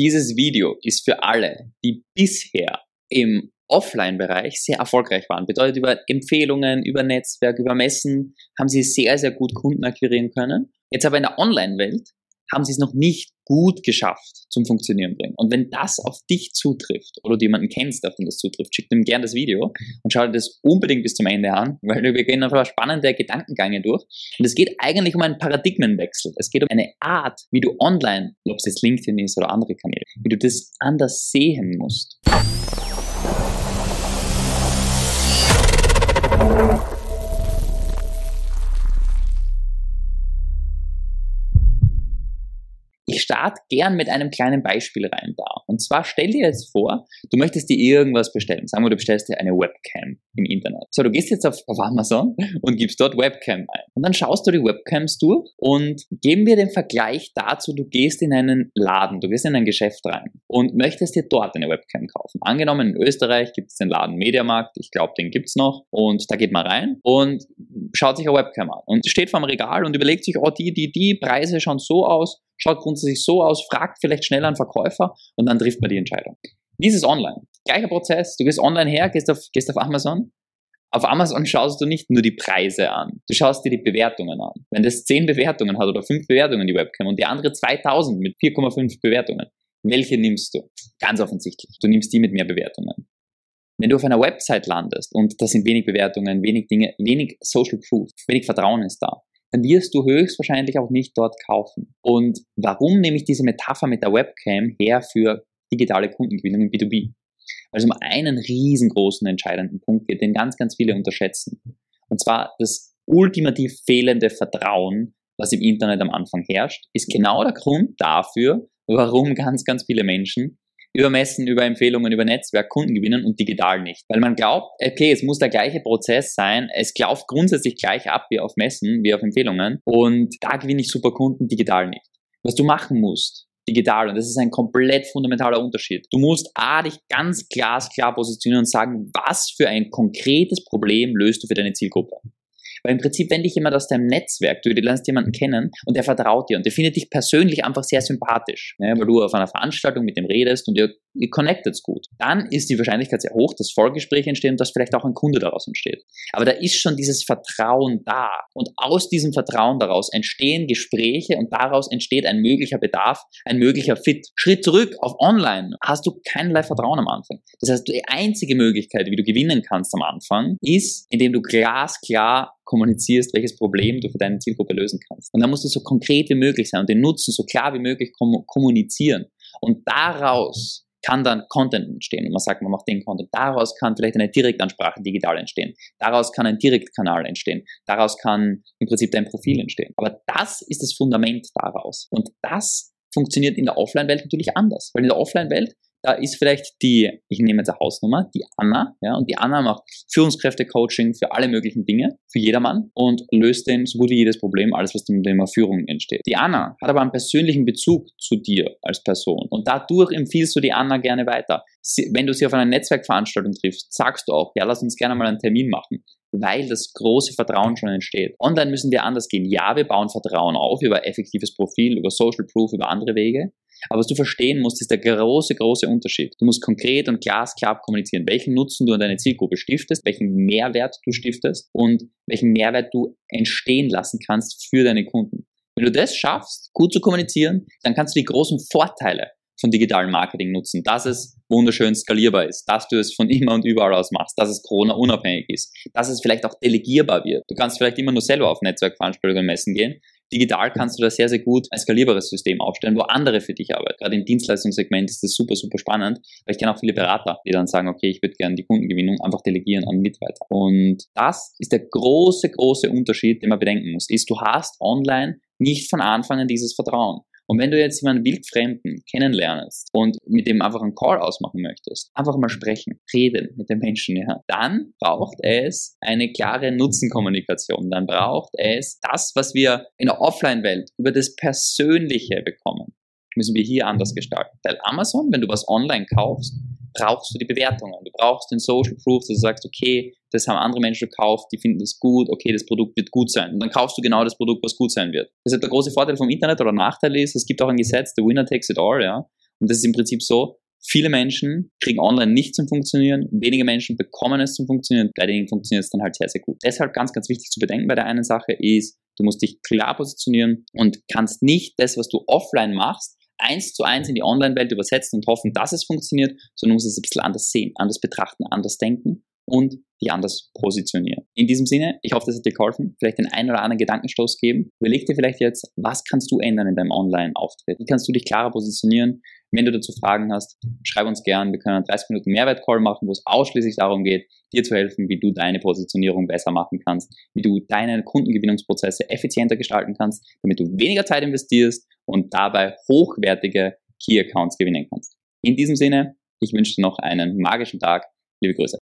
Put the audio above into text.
Dieses Video ist für alle, die bisher im Offline-Bereich sehr erfolgreich waren. Bedeutet, über Empfehlungen, über Netzwerk, über Messen haben sie sehr, sehr gut Kunden akquirieren können. Jetzt aber in der Online-Welt haben sie es noch nicht gut geschafft zum Funktionieren bringen. Und wenn das auf dich zutrifft oder du jemanden kennst, auf den das zutrifft, schick ihm gerne das Video und schau dir das unbedingt bis zum Ende an, weil wir gehen einfach spannende Gedankengänge durch. Und es geht eigentlich um einen Paradigmenwechsel. Es geht um eine Art, wie du online, ob es jetzt LinkedIn ist oder andere Kanäle, wie du das anders sehen musst. Ich starte gern mit einem kleinen Beispiel rein da. Und zwar stell dir jetzt vor, du möchtest dir irgendwas bestellen. Sagen wir, du bestellst dir eine Webcam im Internet. So, du gehst jetzt auf, auf Amazon und gibst dort Webcam ein. Und dann schaust du die Webcams durch und geben wir den Vergleich dazu, du gehst in einen Laden, du gehst in ein Geschäft rein und möchtest dir dort eine Webcam kaufen. Angenommen, in Österreich gibt es den Laden Mediamarkt, ich glaube, den gibt es noch. Und da geht man rein und schaut sich eine Webcam an und steht vor dem Regal und überlegt sich, oh, die, die, die Preise schauen so aus, schaut grundsätzlich so aus, fragt vielleicht schnell einen Verkäufer und dann trifft man die Entscheidung. Dieses online. Gleicher Prozess. Du gehst online her, gehst auf, gehst auf Amazon. Auf Amazon schaust du nicht nur die Preise an, du schaust dir die Bewertungen an. Wenn das 10 Bewertungen hat oder 5 Bewertungen die Webcam und die andere 2000 mit 4,5 Bewertungen, welche nimmst du? Ganz offensichtlich. Du nimmst die mit mehr Bewertungen. Wenn du auf einer Website landest und da sind wenig Bewertungen, wenig Dinge, wenig Social Proof, wenig Vertrauen ist da, wirst du höchstwahrscheinlich auch nicht dort kaufen. Und warum nehme ich diese Metapher mit der Webcam her für digitale Kundengewinnung im B2B? Weil es um einen riesengroßen entscheidenden Punkt geht, den ganz, ganz viele unterschätzen. Und zwar das ultimativ fehlende Vertrauen, was im Internet am Anfang herrscht, ist genau der Grund dafür, warum ganz, ganz viele Menschen über Messen, über Empfehlungen, über Netzwerk Kunden gewinnen und digital nicht. Weil man glaubt, okay, es muss der gleiche Prozess sein, es läuft grundsätzlich gleich ab wie auf Messen, wie auf Empfehlungen und da gewinne ich super Kunden digital nicht. Was du machen musst, digital, und das ist ein komplett fundamentaler Unterschied. Du musst A, dich ganz glasklar positionieren und sagen, was für ein konkretes Problem löst du für deine Zielgruppe. Weil im Prinzip, wenn dich jemand aus deinem Netzwerk, du, lernst jemanden kennen und der vertraut dir und der findet dich persönlich einfach sehr sympathisch, ne, weil du auf einer Veranstaltung mit dem redest und ihr, ihr connectet gut, dann ist die Wahrscheinlichkeit sehr hoch, dass Folgespräche entstehen und dass vielleicht auch ein Kunde daraus entsteht. Aber da ist schon dieses Vertrauen da und aus diesem Vertrauen daraus entstehen Gespräche und daraus entsteht ein möglicher Bedarf, ein möglicher Fit. Schritt zurück auf Online hast du keinerlei Vertrauen am Anfang. Das heißt, die einzige Möglichkeit, wie du gewinnen kannst am Anfang, ist, indem du glasklar kommunizierst, welches Problem du für deine Zielgruppe lösen kannst. Und dann musst du so konkret wie möglich sein und den Nutzen so klar wie möglich kommunizieren. Und daraus kann dann Content entstehen. Und man sagt, man macht den Content. Daraus kann vielleicht eine Direktansprache digital entstehen. Daraus kann ein Direktkanal entstehen. Daraus kann im Prinzip dein Profil entstehen. Aber das ist das Fundament daraus. Und das funktioniert in der Offline-Welt natürlich anders. Weil in der Offline-Welt da ist vielleicht die, ich nehme jetzt eine Hausnummer, die Anna, ja, und die Anna macht Führungskräfte-Coaching für alle möglichen Dinge, für jedermann und löst den so gut wie jedes Problem, alles, was dem Thema Führung entsteht. Die Anna hat aber einen persönlichen Bezug zu dir als Person und dadurch empfiehlst du die Anna gerne weiter. Sie, wenn du sie auf einer Netzwerkveranstaltung triffst, sagst du auch, ja, lass uns gerne mal einen Termin machen weil das große Vertrauen schon entsteht. Online müssen wir anders gehen. Ja, wir bauen Vertrauen auf über effektives Profil, über Social Proof, über andere Wege. Aber was du verstehen musst, ist der große, große Unterschied. Du musst konkret und glasklar kommunizieren, welchen Nutzen du an deine Zielgruppe stiftest, welchen Mehrwert du stiftest und welchen Mehrwert du entstehen lassen kannst für deine Kunden. Wenn du das schaffst, gut zu kommunizieren, dann kannst du die großen Vorteile von digitalem Marketing nutzen, dass es wunderschön skalierbar ist, dass du es von immer und überall aus machst, dass es Corona-unabhängig ist, dass es vielleicht auch delegierbar wird. Du kannst vielleicht immer nur selber auf Netzwerkveranstaltungen messen gehen. Digital kannst du da sehr, sehr gut ein skalierbares System aufstellen, wo andere für dich arbeiten. Gerade im Dienstleistungssegment ist das super, super spannend, weil ich kenne auch viele Berater, die dann sagen, okay, ich würde gerne die Kundengewinnung einfach delegieren an Mitarbeiter. Und das ist der große, große Unterschied, den man bedenken muss, ist, du hast online nicht von Anfang an dieses Vertrauen. Und wenn du jetzt jemanden wildfremden kennenlernst und mit dem einfach einen Call ausmachen möchtest, einfach mal sprechen, reden mit dem Menschen, ja, dann braucht es eine klare Nutzenkommunikation. Dann braucht es das, was wir in der Offline-Welt über das Persönliche bekommen, müssen wir hier anders gestalten. Weil Amazon, wenn du was online kaufst, brauchst du die Bewertungen. Du brauchst den Social Proof, dass du sagst, okay, das haben andere Menschen gekauft, die finden das gut, okay, das Produkt wird gut sein. Und dann kaufst du genau das Produkt, was gut sein wird. Das ist der große Vorteil vom Internet oder Nachteil ist, es gibt auch ein Gesetz, the winner takes it all, ja. Und das ist im Prinzip so, viele Menschen kriegen online nicht zum Funktionieren, wenige Menschen bekommen es zum Funktionieren, bei denen funktioniert es dann halt sehr, sehr gut. Deshalb ganz, ganz wichtig zu bedenken bei der einen Sache ist, du musst dich klar positionieren und kannst nicht das, was du offline machst, eins zu eins in die Online-Welt übersetzen und hoffen, dass es funktioniert, sondern musst es ein bisschen anders sehen, anders betrachten, anders denken und die anders positionieren. In diesem Sinne, ich hoffe, das hat dir geholfen, vielleicht den einen oder anderen Gedankenstoß geben. Überleg dir vielleicht jetzt, was kannst du ändern in deinem Online-Auftritt? Wie kannst du dich klarer positionieren? Wenn du dazu Fragen hast, schreib uns gern. Wir können einen 30 Minuten Mehrwert-Call machen, wo es ausschließlich darum geht, dir zu helfen, wie du deine Positionierung besser machen kannst, wie du deine Kundengewinnungsprozesse effizienter gestalten kannst, damit du weniger Zeit investierst und dabei hochwertige Key-Accounts gewinnen kannst. In diesem Sinne, ich wünsche dir noch einen magischen Tag. Liebe Grüße.